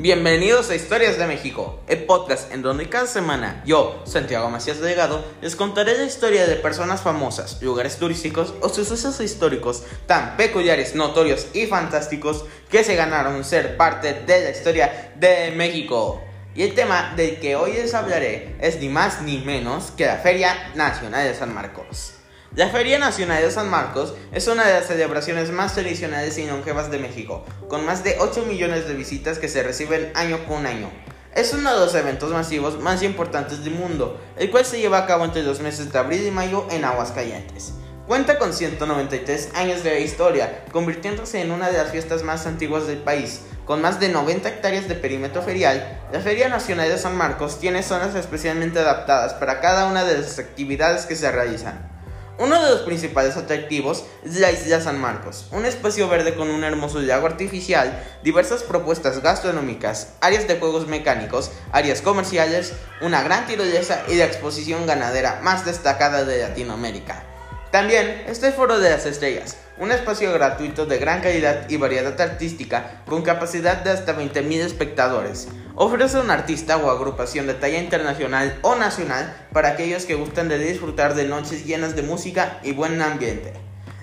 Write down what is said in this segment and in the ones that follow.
Bienvenidos a Historias de México, el podcast en donde cada semana yo, Santiago Macías Delgado, les contaré la historia de personas famosas, lugares turísticos o sucesos históricos tan peculiares, notorios y fantásticos que se ganaron ser parte de la historia de México. Y el tema del que hoy les hablaré es ni más ni menos que la Feria Nacional de San Marcos. La Feria Nacional de San Marcos es una de las celebraciones más tradicionales y longevas de México, con más de 8 millones de visitas que se reciben año con año. Es uno de los eventos masivos más importantes del mundo, el cual se lleva a cabo entre los meses de abril y mayo en Aguascalientes. Cuenta con 193 años de historia, convirtiéndose en una de las fiestas más antiguas del país. Con más de 90 hectáreas de perímetro ferial, la Feria Nacional de San Marcos tiene zonas especialmente adaptadas para cada una de las actividades que se realizan. Uno de los principales atractivos es la isla San Marcos, un espacio verde con un hermoso lago artificial, diversas propuestas gastronómicas, áreas de juegos mecánicos, áreas comerciales, una gran tirolesa y la exposición ganadera más destacada de Latinoamérica. También está el Foro de las Estrellas, un espacio gratuito de gran calidad y variedad artística con capacidad de hasta 20.000 espectadores. Ofrece un artista o agrupación de talla internacional o nacional para aquellos que gustan de disfrutar de noches llenas de música y buen ambiente.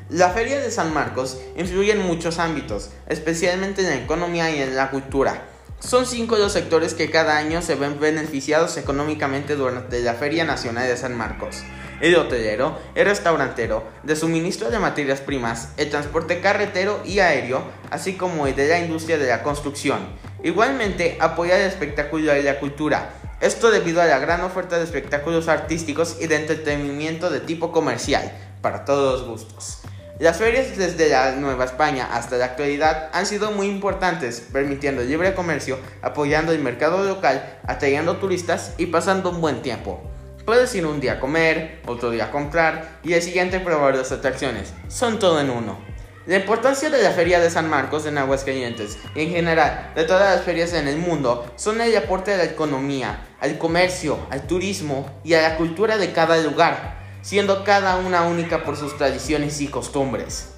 La Feria de San Marcos influye en muchos ámbitos, especialmente en la economía y en la cultura. Son cinco los sectores que cada año se ven beneficiados económicamente durante la Feria Nacional de San Marcos el hotelero, el restaurantero, de suministro de materias primas, el transporte carretero y aéreo, así como el de la industria de la construcción. Igualmente apoya el espectáculo y la cultura, esto debido a la gran oferta de espectáculos artísticos y de entretenimiento de tipo comercial, para todos los gustos. Las ferias desde la Nueva España hasta la actualidad han sido muy importantes, permitiendo el libre comercio, apoyando el mercado local, atrayendo turistas y pasando un buen tiempo. Puedes ir un día a comer, otro día a comprar y el siguiente probar las atracciones. Son todo en uno. La importancia de la Feria de San Marcos en Aguascalientes y en general de todas las ferias en el mundo son el aporte a la economía, al comercio, al turismo y a la cultura de cada lugar, siendo cada una única por sus tradiciones y costumbres.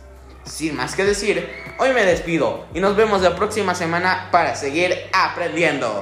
Sin más que decir, hoy me despido y nos vemos la próxima semana para seguir aprendiendo.